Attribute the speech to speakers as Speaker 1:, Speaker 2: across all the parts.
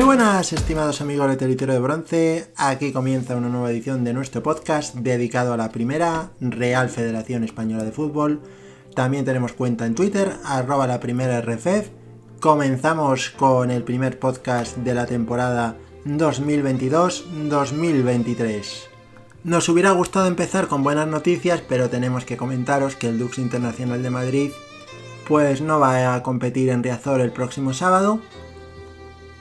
Speaker 1: Muy buenas, estimados amigos de Territorio de Bronce. Aquí comienza una nueva edición de nuestro podcast dedicado a la primera Real Federación Española de Fútbol. También tenemos cuenta en Twitter, arroba la primera RFF. Comenzamos con el primer podcast de la temporada 2022-2023. Nos hubiera gustado empezar con buenas noticias, pero tenemos que comentaros que el Dux Internacional de Madrid pues no va a competir en Riazor el próximo sábado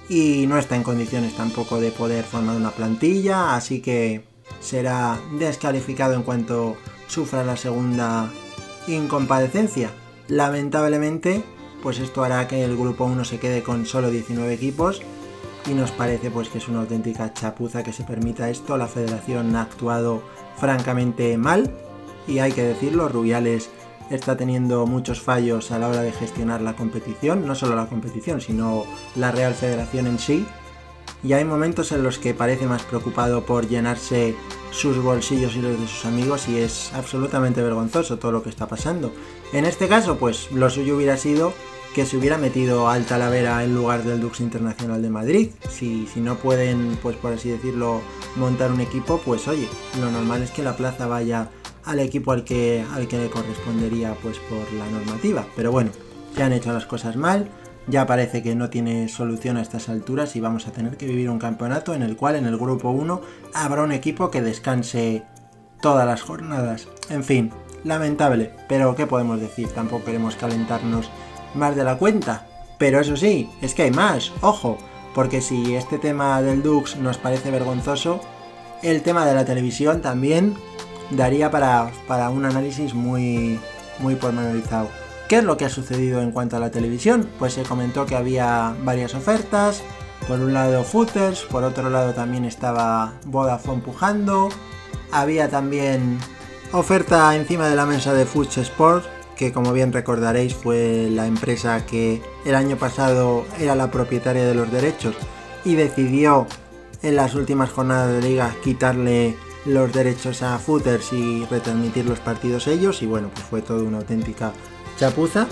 Speaker 1: y no está en condiciones tampoco de poder formar una plantilla, así que será descalificado en cuanto sufra la segunda incomparecencia. Lamentablemente, pues esto hará que el grupo 1 se quede con solo 19 equipos y nos parece pues que es una auténtica chapuza que se permita esto. La federación ha actuado francamente mal y hay que decirlo, Rubiales está teniendo muchos fallos a la hora de gestionar la competición, no solo la competición, sino la Real Federación en sí. Y hay momentos en los que parece más preocupado por llenarse sus bolsillos y los de sus amigos y es absolutamente vergonzoso todo lo que está pasando. En este caso, pues lo suyo hubiera sido que se hubiera metido al Talavera en lugar del Dux Internacional de Madrid. Si, si no pueden, pues por así decirlo, montar un equipo, pues oye, lo normal es que la plaza vaya al equipo al que, al que le correspondería pues por la normativa. Pero bueno, ya han hecho las cosas mal, ya parece que no tiene solución a estas alturas y vamos a tener que vivir un campeonato en el cual en el grupo 1 habrá un equipo que descanse todas las jornadas. En fin, lamentable, pero ¿qué podemos decir? Tampoco queremos calentarnos más de la cuenta. Pero eso sí, es que hay más, ojo, porque si este tema del Dux nos parece vergonzoso, el tema de la televisión también daría para, para un análisis muy, muy pormenorizado. ¿Qué es lo que ha sucedido en cuanto a la televisión? Pues se comentó que había varias ofertas, por un lado Footers, por otro lado también estaba Vodafone pujando, había también oferta encima de la mesa de Futs Sport, que como bien recordaréis fue la empresa que el año pasado era la propietaria de los derechos y decidió en las últimas jornadas de liga quitarle los derechos a footers y retransmitir los partidos ellos y bueno, pues fue todo una auténtica chapuza.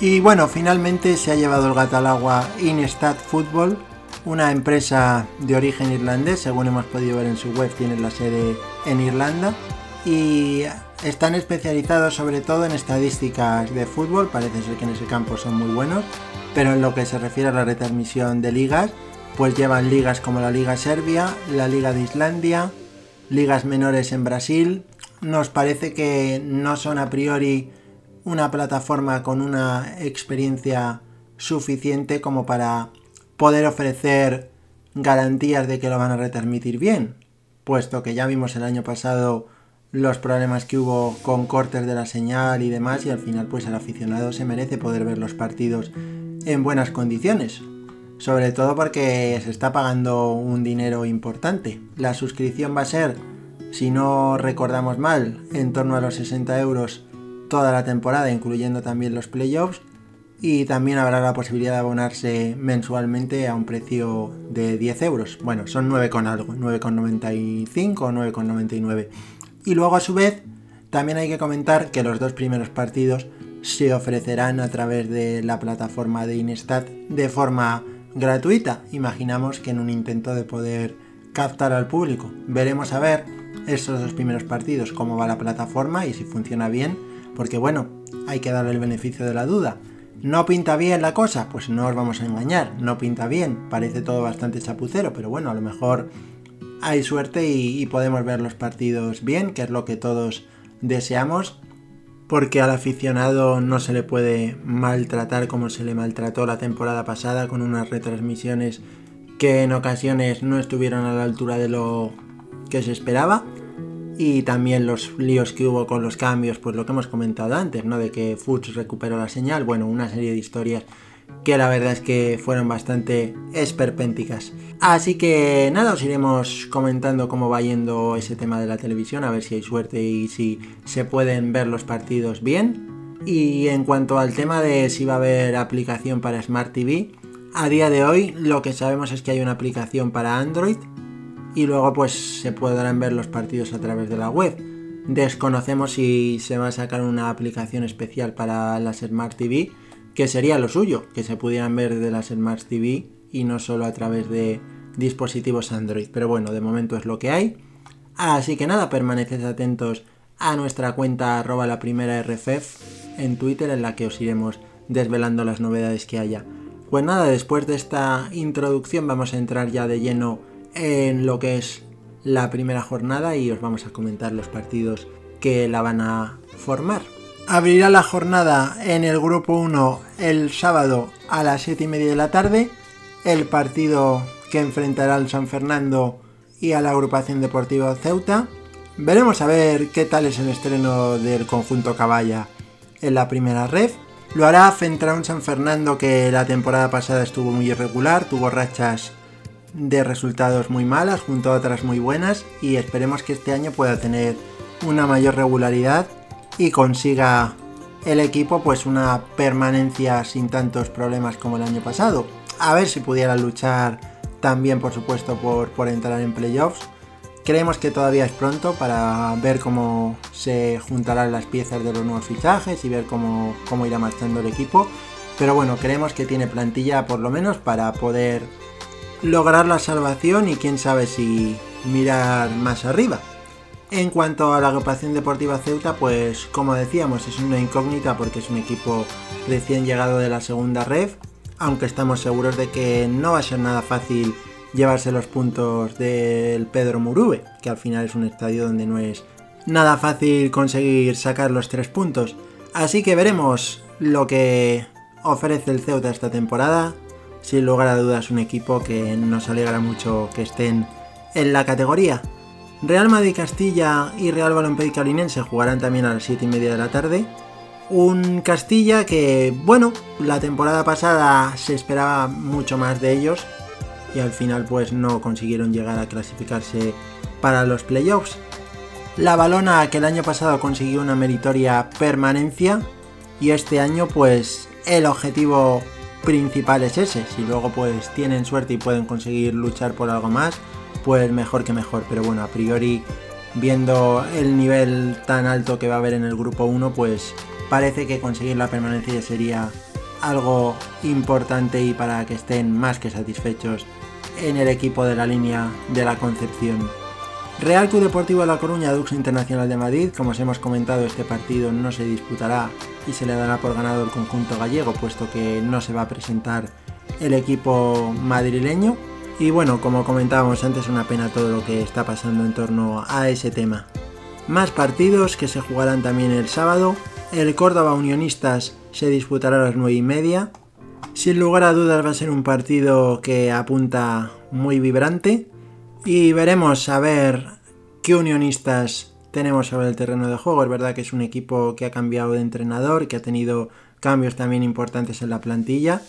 Speaker 1: Y bueno, finalmente se ha llevado el gato al agua Instat Football, una empresa de origen irlandés, según hemos podido ver en su web, tiene la sede en Irlanda y están especializados sobre todo en estadísticas de fútbol, parece ser que en ese campo son muy buenos, pero en lo que se refiere a la retransmisión de ligas, pues llevan ligas como la Liga Serbia, la Liga de Islandia, ligas menores en Brasil. Nos parece que no son a priori una plataforma con una experiencia suficiente como para poder ofrecer garantías de que lo van a retransmitir bien, puesto que ya vimos el año pasado los problemas que hubo con cortes de la señal y demás y al final pues el aficionado se merece poder ver los partidos en buenas condiciones. Sobre todo porque se está pagando un dinero importante. La suscripción va a ser, si no recordamos mal, en torno a los 60 euros toda la temporada, incluyendo también los playoffs. Y también habrá la posibilidad de abonarse mensualmente a un precio de 10 euros. Bueno, son 9 con algo, 9,95 o 9,99. Y luego a su vez, también hay que comentar que los dos primeros partidos se ofrecerán a través de la plataforma de Inestat de forma gratuita. Imaginamos que en un intento de poder captar al público. Veremos a ver estos dos primeros partidos cómo va la plataforma y si funciona bien, porque bueno, hay que darle el beneficio de la duda. ¿No pinta bien la cosa? Pues no os vamos a engañar, no pinta bien, parece todo bastante chapucero, pero bueno, a lo mejor hay suerte y, y podemos ver los partidos bien, que es lo que todos deseamos porque al aficionado no se le puede maltratar como se le maltrató la temporada pasada con unas retransmisiones que en ocasiones no estuvieron a la altura de lo que se esperaba y también los líos que hubo con los cambios, pues lo que hemos comentado antes, ¿no? De que Fuchs recuperó la señal, bueno, una serie de historias que la verdad es que fueron bastante esperpénticas. Así que nada, os iremos comentando cómo va yendo ese tema de la televisión, a ver si hay suerte y si se pueden ver los partidos bien. Y en cuanto al tema de si va a haber aplicación para Smart TV, a día de hoy lo que sabemos es que hay una aplicación para Android y luego pues se podrán ver los partidos a través de la web. Desconocemos si se va a sacar una aplicación especial para las Smart TV que sería lo suyo, que se pudieran ver de las Smart TV y no solo a través de dispositivos Android. Pero bueno, de momento es lo que hay. Así que nada, permaneced atentos a nuestra cuenta arroba la primera RFF en Twitter en la que os iremos desvelando las novedades que haya. Pues nada, después de esta introducción vamos a entrar ya de lleno en lo que es la primera jornada y os vamos a comentar los partidos que la van a formar. Abrirá la jornada en el grupo 1 el sábado a las 7 y media de la tarde. El partido que enfrentará al San Fernando y a la agrupación deportiva Ceuta. Veremos a ver qué tal es el estreno del conjunto Caballa en la primera red. Lo hará frente a un San Fernando que la temporada pasada estuvo muy irregular, tuvo rachas de resultados muy malas junto a otras muy buenas y esperemos que este año pueda tener una mayor regularidad y consiga el equipo pues una permanencia sin tantos problemas como el año pasado. A ver si pudiera luchar también por supuesto por, por entrar en playoffs. Creemos que todavía es pronto para ver cómo se juntarán las piezas de los nuevos fichajes y ver cómo, cómo irá marchando el equipo. Pero bueno, creemos que tiene plantilla por lo menos para poder lograr la salvación y quién sabe si mirar más arriba. En cuanto a la agrupación deportiva Ceuta, pues como decíamos, es una incógnita porque es un equipo recién llegado de la segunda red, aunque estamos seguros de que no va a ser nada fácil llevarse los puntos del Pedro Murube, que al final es un estadio donde no es nada fácil conseguir sacar los tres puntos. Así que veremos lo que ofrece el Ceuta esta temporada. Sin lugar a dudas, un equipo que nos alegra mucho que estén en la categoría. Real Madrid Castilla y Real Balompié Linense jugarán también a las 7 y media de la tarde. Un Castilla que, bueno, la temporada pasada se esperaba mucho más de ellos y al final pues no consiguieron llegar a clasificarse para los playoffs. La Balona que el año pasado consiguió una meritoria permanencia y este año pues el objetivo principal es ese. Si luego pues tienen suerte y pueden conseguir luchar por algo más, pues mejor que mejor. Pero bueno, a priori, viendo el nivel tan alto que va a haber en el grupo 1, pues parece que conseguir la permanencia sería algo importante y para que estén más que satisfechos en el equipo de la línea de la Concepción. Real Club Deportivo de La Coruña, Dux Internacional de Madrid, como os hemos comentado, este partido no se disputará y se le dará por ganado el conjunto gallego, puesto que no se va a presentar el equipo madrileño. Y bueno, como comentábamos antes, una pena todo lo que está pasando en torno a ese tema. Más partidos que se jugarán también el sábado. El Córdoba Unionistas se disputará a las 9 y media. Sin lugar a dudas va a ser un partido que apunta muy vibrante. Y veremos a ver qué unionistas tenemos sobre el terreno de juego. Es verdad que es un equipo que ha cambiado de entrenador, que ha tenido cambios también importantes en la plantilla.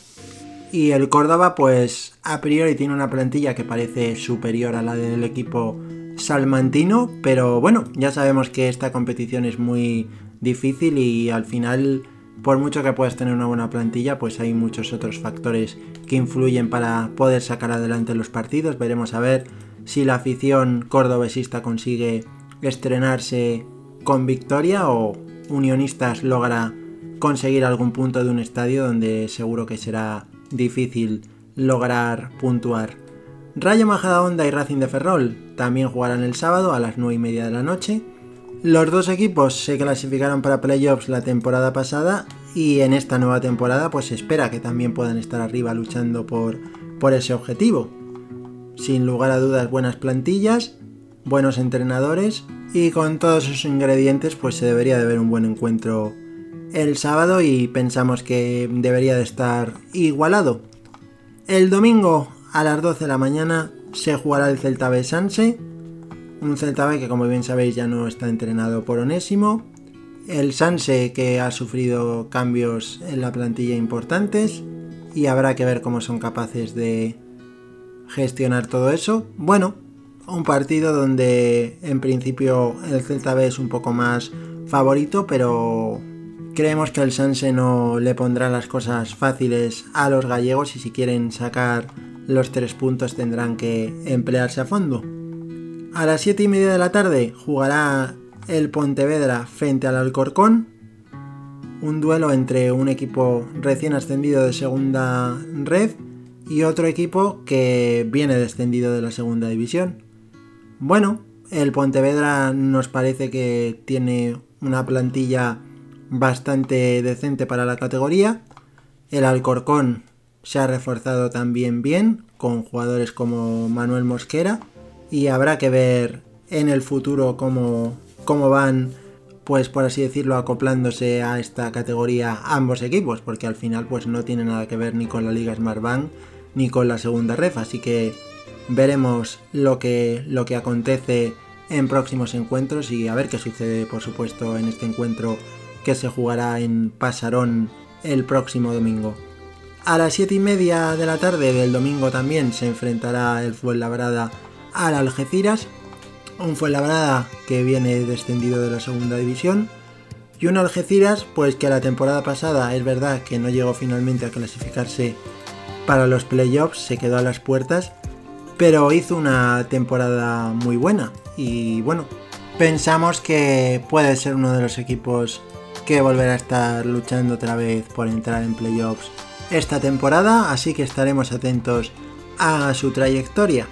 Speaker 1: Y el Córdoba, pues a priori tiene una plantilla que parece superior a la del equipo salmantino, pero bueno, ya sabemos que esta competición es muy difícil y al final, por mucho que puedas tener una buena plantilla, pues hay muchos otros factores que influyen para poder sacar adelante los partidos. Veremos a ver si la afición cordobesista consigue estrenarse con victoria o Unionistas logra conseguir algún punto de un estadio donde seguro que será difícil lograr puntuar. Rayo Majadahonda y Racing de Ferrol también jugarán el sábado a las 9 y media de la noche. Los dos equipos se clasificaron para playoffs la temporada pasada y en esta nueva temporada pues se espera que también puedan estar arriba luchando por, por ese objetivo. Sin lugar a dudas buenas plantillas, buenos entrenadores y con todos esos ingredientes pues se debería de ver un buen encuentro el sábado y pensamos que debería de estar igualado. El domingo a las 12 de la mañana se jugará el Celta B Sanse, un Celta B que como bien sabéis ya no está entrenado por Onésimo, el Sanse que ha sufrido cambios en la plantilla importantes y habrá que ver cómo son capaces de gestionar todo eso. Bueno, un partido donde en principio el Celta B es un poco más favorito, pero Creemos que el Sanse no le pondrá las cosas fáciles a los gallegos y si quieren sacar los tres puntos tendrán que emplearse a fondo. A las 7 y media de la tarde jugará el Pontevedra frente al Alcorcón. Un duelo entre un equipo recién ascendido de segunda red y otro equipo que viene descendido de la segunda división. Bueno, el Pontevedra nos parece que tiene una plantilla bastante decente para la categoría. El Alcorcón se ha reforzado también bien con jugadores como Manuel Mosquera y habrá que ver en el futuro cómo, cómo van pues por así decirlo, acoplándose a esta categoría ambos equipos, porque al final pues no tiene nada que ver ni con la Liga Smartbank ni con la segunda ref, así que veremos lo que, lo que acontece en próximos encuentros y a ver qué sucede, por supuesto, en este encuentro que se jugará en Pasarón el próximo domingo. A las 7 y media de la tarde del domingo también se enfrentará el Fuenlabrada al Algeciras, un Fuenlabrada que viene descendido de la segunda división y un Algeciras pues que la temporada pasada es verdad que no llegó finalmente a clasificarse para los playoffs, se quedó a las puertas, pero hizo una temporada muy buena y bueno, pensamos que puede ser uno de los equipos que volverá a estar luchando otra vez por entrar en playoffs esta temporada, así que estaremos atentos a su trayectoria.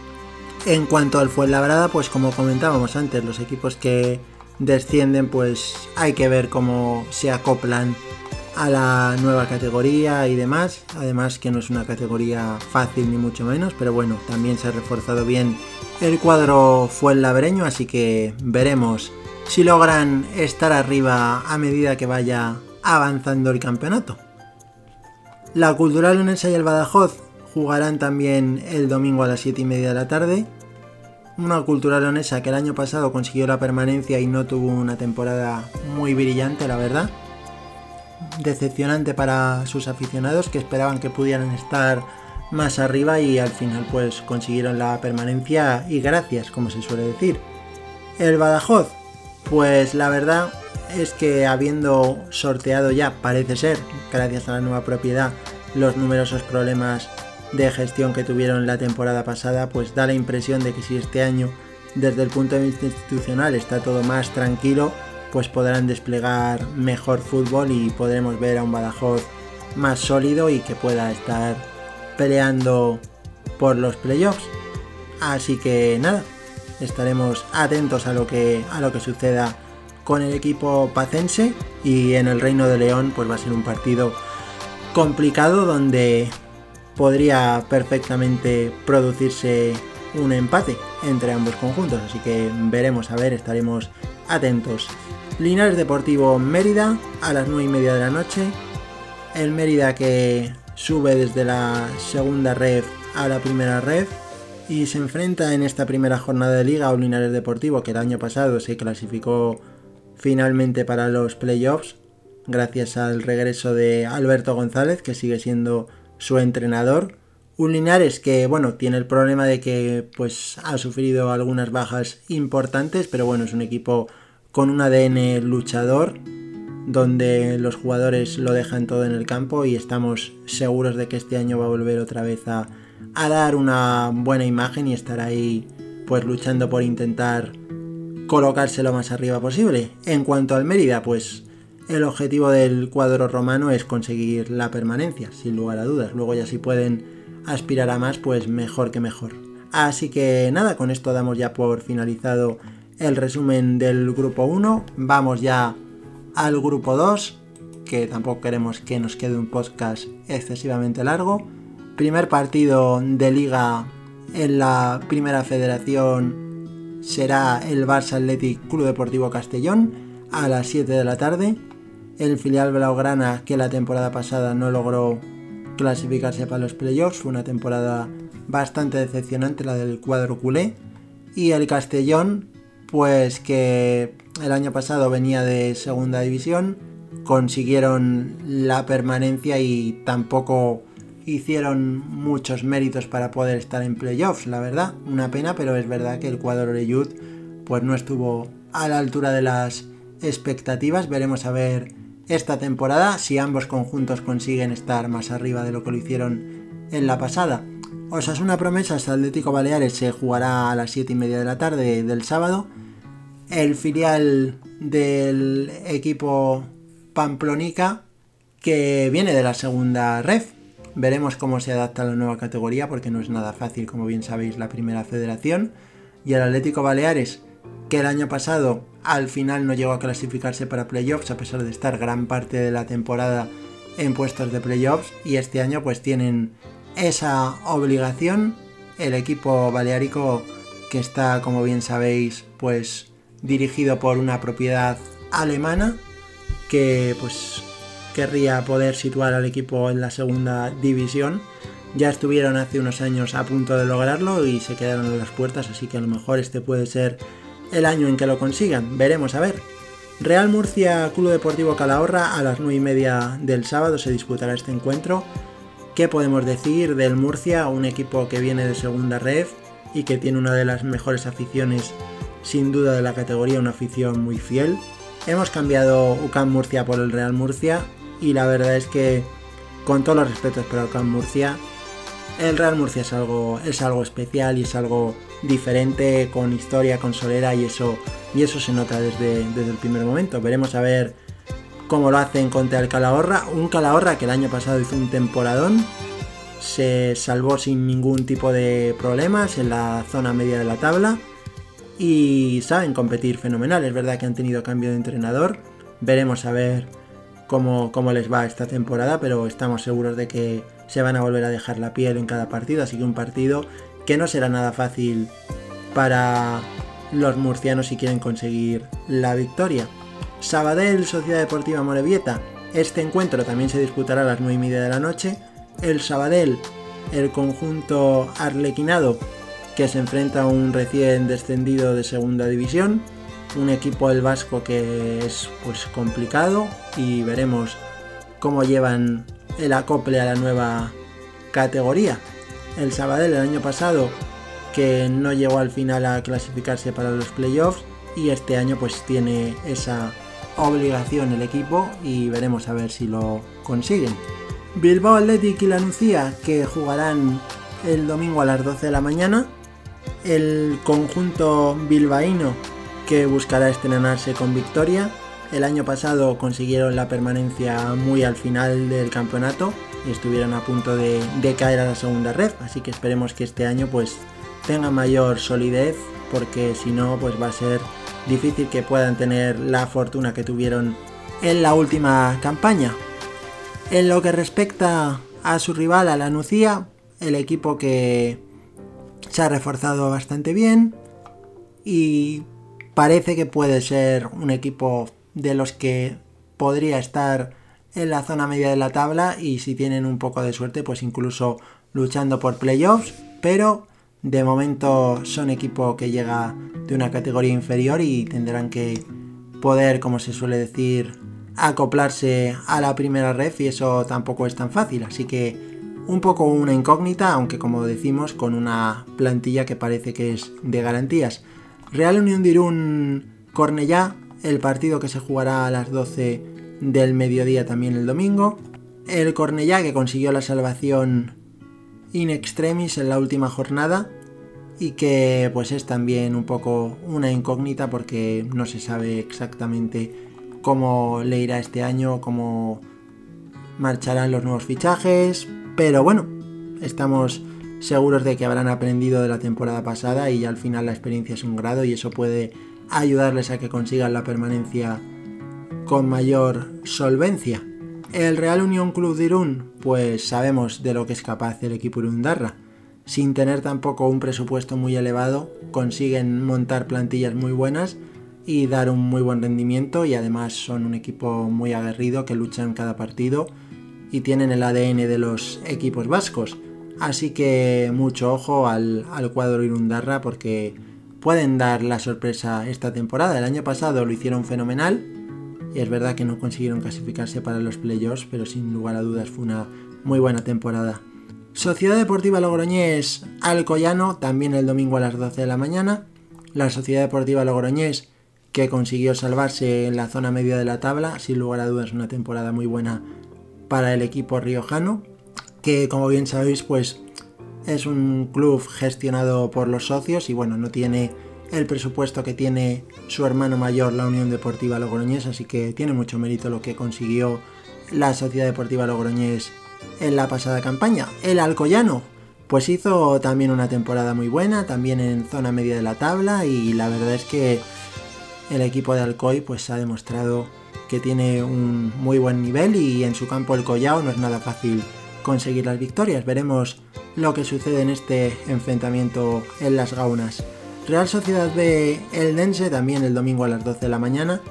Speaker 1: En cuanto al Fuenlabrada, pues como comentábamos antes, los equipos que descienden, pues hay que ver cómo se acoplan a la nueva categoría y demás. Además que no es una categoría fácil ni mucho menos, pero bueno, también se ha reforzado bien el cuadro Fuenlabreño, así que veremos si logran estar arriba a medida que vaya avanzando el campeonato. La Cultural Leonesa y el Badajoz jugarán también el domingo a las 7 y media de la tarde. Una Cultural Leonesa que el año pasado consiguió la permanencia y no tuvo una temporada muy brillante, la verdad. Decepcionante para sus aficionados que esperaban que pudieran estar más arriba y al final pues consiguieron la permanencia y gracias, como se suele decir. El Badajoz, pues la verdad es que habiendo sorteado ya, parece ser, gracias a la nueva propiedad, los numerosos problemas de gestión que tuvieron la temporada pasada, pues da la impresión de que si este año desde el punto de vista institucional está todo más tranquilo, pues podrán desplegar mejor fútbol y podremos ver a un Badajoz más sólido y que pueda estar peleando por los playoffs. Así que nada, estaremos atentos a lo que a lo que suceda con el equipo pacense y en el Reino de León pues va a ser un partido complicado donde podría perfectamente producirse un empate entre ambos conjuntos, así que veremos a ver, estaremos atentos. Linares Deportivo Mérida a las 9 y media de la noche. El Mérida que sube desde la segunda red a la primera red y se enfrenta en esta primera jornada de liga a un Linares Deportivo que el año pasado se clasificó finalmente para los playoffs, gracias al regreso de Alberto González, que sigue siendo su entrenador. Un Linares que, bueno, tiene el problema de que pues ha sufrido algunas bajas importantes, pero bueno, es un equipo con un ADN luchador, donde los jugadores lo dejan todo en el campo y estamos seguros de que este año va a volver otra vez a, dar una buena imagen y estar ahí pues luchando por intentar colocarse lo más arriba posible. En cuanto al Mérida, pues el objetivo del cuadro romano es conseguir la permanencia, sin lugar a dudas. Luego ya si pueden aspirar a más, pues mejor que mejor. Así que nada, con esto damos ya por finalizado el resumen del grupo 1. Vamos ya al grupo 2, que tampoco queremos que nos quede un podcast excesivamente largo. Primer partido de liga en la primera federación será el Barça Athletic Club Deportivo Castellón a las 7 de la tarde. El filial Blaugrana que la temporada pasada no logró clasificarse para los playoffs, fue una temporada bastante decepcionante la del cuadro culé. Y el Castellón, pues que el año pasado venía de segunda división, consiguieron la permanencia y tampoco hicieron muchos méritos para poder estar en playoffs, la verdad. Una pena, pero es verdad que el cuadro de Youth pues no estuvo a la altura de las expectativas. Veremos a ver esta temporada si ambos conjuntos consiguen estar más arriba de lo que lo hicieron en la pasada. Osasuna Promesas Atlético Baleares se jugará a las 7 y media de la tarde del sábado. El filial del equipo Pamplonica que viene de la segunda ref Veremos cómo se adapta a la nueva categoría porque no es nada fácil, como bien sabéis, la primera federación. Y el Atlético Baleares, que el año pasado al final no llegó a clasificarse para playoffs a pesar de estar gran parte de la temporada en puestos de playoffs y este año pues tienen esa obligación el equipo baleárico que está como bien sabéis pues dirigido por una propiedad alemana que pues querría poder situar al equipo en la segunda división. Ya estuvieron hace unos años a punto de lograrlo y se quedaron en las puertas, así que a lo mejor este puede ser el año en que lo consigan. Veremos a ver. Real Murcia Club Deportivo Calahorra a las 9 y media del sábado se disputará este encuentro. ¿Qué podemos decir del Murcia? Un equipo que viene de segunda red y que tiene una de las mejores aficiones sin duda de la categoría, una afición muy fiel. Hemos cambiado UCAM Murcia por el Real Murcia y la verdad es que con todos los respetos para UCAM Murcia, el Real Murcia es algo, es algo especial y es algo diferente, con historia, con solera y eso, y eso se nota desde, desde el primer momento. Veremos a ver cómo lo hacen contra el Calahorra, un Calahorra que el año pasado hizo un temporadón, se salvó sin ningún tipo de problemas en la zona media de la tabla y saben competir fenomenal. Es verdad que han tenido cambio de entrenador. Veremos a ver cómo, cómo, les va esta temporada, pero estamos seguros de que se van a volver a dejar la piel en cada partido. Así que un partido que no será nada fácil para los murcianos si quieren conseguir la victoria. Sabadell, Sociedad Deportiva Morevieta. Este encuentro también se disputará a las 9 y media de la noche. El Sabadell, el conjunto arlequinado, que se enfrenta a un recién descendido de segunda división, un equipo del Vasco que es pues complicado y veremos cómo llevan el acople a la nueva categoría. El Sabadell el año pasado que no llegó al final a clasificarse para los playoffs y este año pues tiene esa obligación el equipo y veremos a ver si lo consiguen. Bilbao Athletic y la Nucía que jugarán el domingo a las 12 de la mañana el conjunto bilbaíno que buscará estrenarse con victoria. El año pasado consiguieron la permanencia muy al final del campeonato y estuvieron a punto de, caer a la segunda red, así que esperemos que este año pues tenga mayor solidez porque si no pues va a ser difícil que puedan tener la fortuna que tuvieron en la última campaña. En lo que respecta a su rival, a la Nucía, el equipo que se ha reforzado bastante bien y parece que puede ser un equipo de los que podría estar en la zona media de la tabla y si tienen un poco de suerte pues incluso luchando por playoffs pero de momento son equipo que llega de una categoría inferior y tendrán que poder como se suele decir acoplarse a la primera red y eso tampoco es tan fácil así que un poco una incógnita, aunque como decimos, con una plantilla que parece que es de garantías. Real Unión de Irún Cornellá, el partido que se jugará a las 12 del mediodía también el domingo. El Cornellá que consiguió la salvación in extremis en la última jornada y que pues es también un poco una incógnita porque no se sabe exactamente cómo le irá este año, cómo marcharán los nuevos fichajes, pero bueno, estamos seguros de que habrán aprendido de la temporada pasada y al final la experiencia es un grado y eso puede ayudarles a que consigan la permanencia con mayor solvencia. El Real Unión Club de Irún, pues sabemos de lo que es capaz el equipo Irundarra. Sin tener tampoco un presupuesto muy elevado, consiguen montar plantillas muy buenas y dar un muy buen rendimiento y además son un equipo muy aguerrido que lucha en cada partido y tienen el ADN de los equipos vascos. Así que mucho ojo al, cuadro Irundarra porque pueden dar la sorpresa esta temporada. El año pasado lo hicieron fenomenal y es verdad que no consiguieron clasificarse para los playoffs, pero sin lugar a dudas fue una muy buena temporada. Sociedad Deportiva Logroñés Alcoyano, también el domingo a las 12 de la mañana. La Sociedad Deportiva Logroñés que consiguió salvarse en la zona media de la tabla, sin lugar a dudas una temporada muy buena para el equipo riojano, que como bien sabéis, pues es un club gestionado por los socios y bueno, no tiene el presupuesto que tiene su hermano mayor, la Unión Deportiva Logroñés, así que tiene mucho mérito lo que consiguió la Sociedad Deportiva Logroñés en la pasada campaña. El Alcoyano, pues hizo también una temporada muy buena, también en zona media de la tabla y la verdad es que el equipo de Alcoy pues ha demostrado que tiene un muy buen nivel y en su campo el Collao no es nada fácil conseguir las victorias. Veremos lo que sucede en este enfrentamiento en las gaunas. Real Sociedad B Eldense también el domingo a las 12 de la mañana.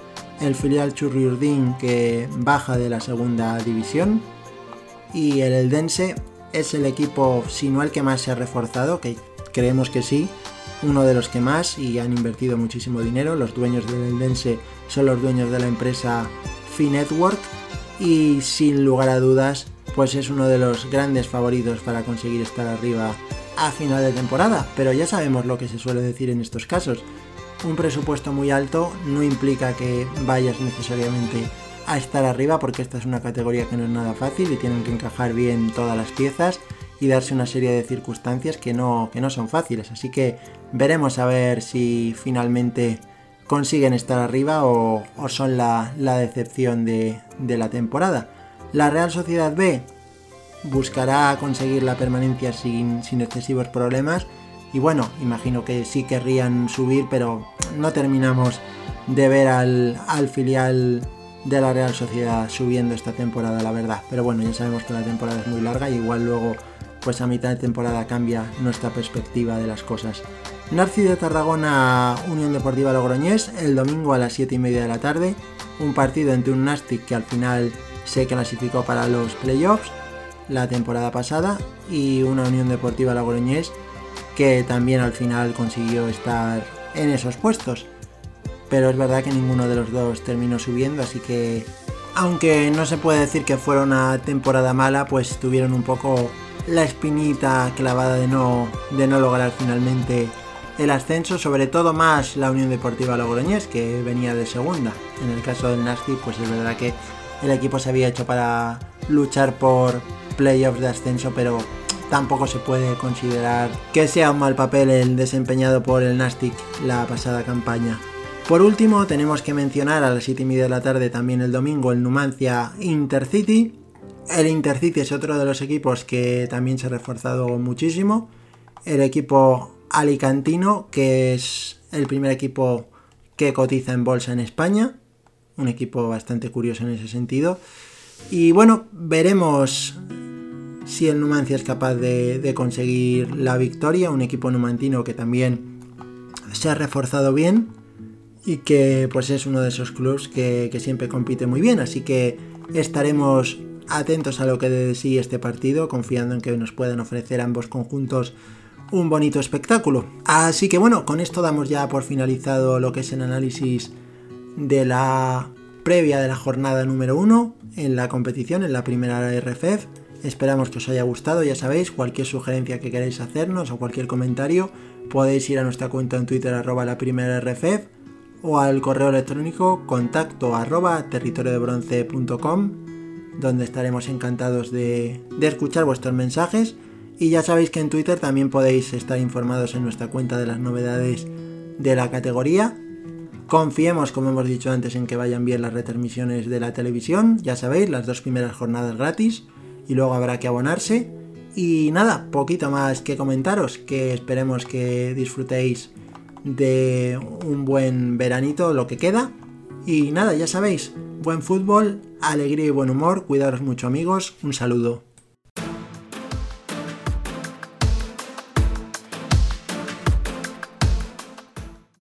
Speaker 1: El filial Churriurdín que baja de la segunda división. Y el Eldense es el equipo, si no el que más se ha reforzado, que creemos que sí, uno de los que más y han invertido muchísimo dinero. Los dueños del Eldense son los dueños de la empresa Finetwork y sin lugar a dudas pues es uno de los grandes favoritos para conseguir estar arriba a final de temporada. Pero ya sabemos lo que se suele decir en estos casos. Un presupuesto muy alto no implica que vayas necesariamente a estar arriba porque esta es una categoría que no es nada fácil y tienen que encajar bien todas las piezas y darse una serie de circunstancias que no, que no son fáciles. Así que veremos a ver si finalmente consiguen estar arriba o, son la, decepción de, la temporada. La Real Sociedad B buscará conseguir la permanencia sin, excesivos problemas y bueno, imagino que sí querrían subir, pero no terminamos de ver al, al filial de la Real Sociedad subiendo esta temporada, la verdad. Pero bueno, ya sabemos que la temporada es muy larga y igual luego, pues a mitad de temporada cambia nuestra perspectiva de las cosas. Narci de Tarragona, Unión Deportiva Logroñés, el domingo a las 7 y media de la tarde. Un partido entre un Nastic que al final se clasificó para los playoffs la temporada pasada y una Unión Deportiva Logroñés que también al final consiguió estar en esos puestos pero es verdad que ninguno de los dos terminó subiendo, así que aunque no se puede decir que fuera una temporada mala, pues tuvieron un poco la espinita clavada de no, de no lograr finalmente el ascenso, sobre todo más la Unión Deportiva Logroñés, que venía de segunda. En el caso del Nasty, pues es verdad que el equipo se había hecho para luchar por playoffs de ascenso, pero tampoco se puede considerar que sea un mal papel el desempeñado por el Nastic la pasada campaña. Por último, tenemos que mencionar a las 7 y media de la tarde también el domingo el Numancia Intercity. El Intercity es otro de los equipos que también se ha reforzado muchísimo. El equipo alicantino, que es el primer equipo que cotiza en bolsa en España. Un equipo bastante curioso en ese sentido. Y bueno, veremos si el Numancia es capaz de, conseguir la victoria. Un equipo numantino que también se ha reforzado bien y que pues es uno de esos clubs que, siempre compite muy bien, así que estaremos atentos a lo que de sí este partido, confiando en que nos puedan ofrecer ambos conjuntos un bonito espectáculo. Así que bueno, con esto damos ya por finalizado lo que es el análisis de la previa de la jornada número 1 en la competición, en la primera RFF. Esperamos que os haya gustado, ya sabéis, cualquier sugerencia que queráis hacernos o cualquier comentario, podéis ir a nuestra cuenta en Twitter arroba la primera RFF o al correo electrónico contacto arroba donde estaremos encantados de, de escuchar vuestros mensajes y ya sabéis que en Twitter también podéis estar informados en nuestra cuenta de las novedades de la categoría. Confiemos, como hemos dicho antes, en que vayan bien las retransmisiones de la televisión. Ya sabéis, las dos primeras jornadas gratis y luego habrá que abonarse. Y nada, poquito más que comentaros, que esperemos que disfrutéis de un buen veranito, lo que queda. Y nada, ya sabéis, buen fútbol, alegría y buen humor, cuidaros mucho amigos, un saludo.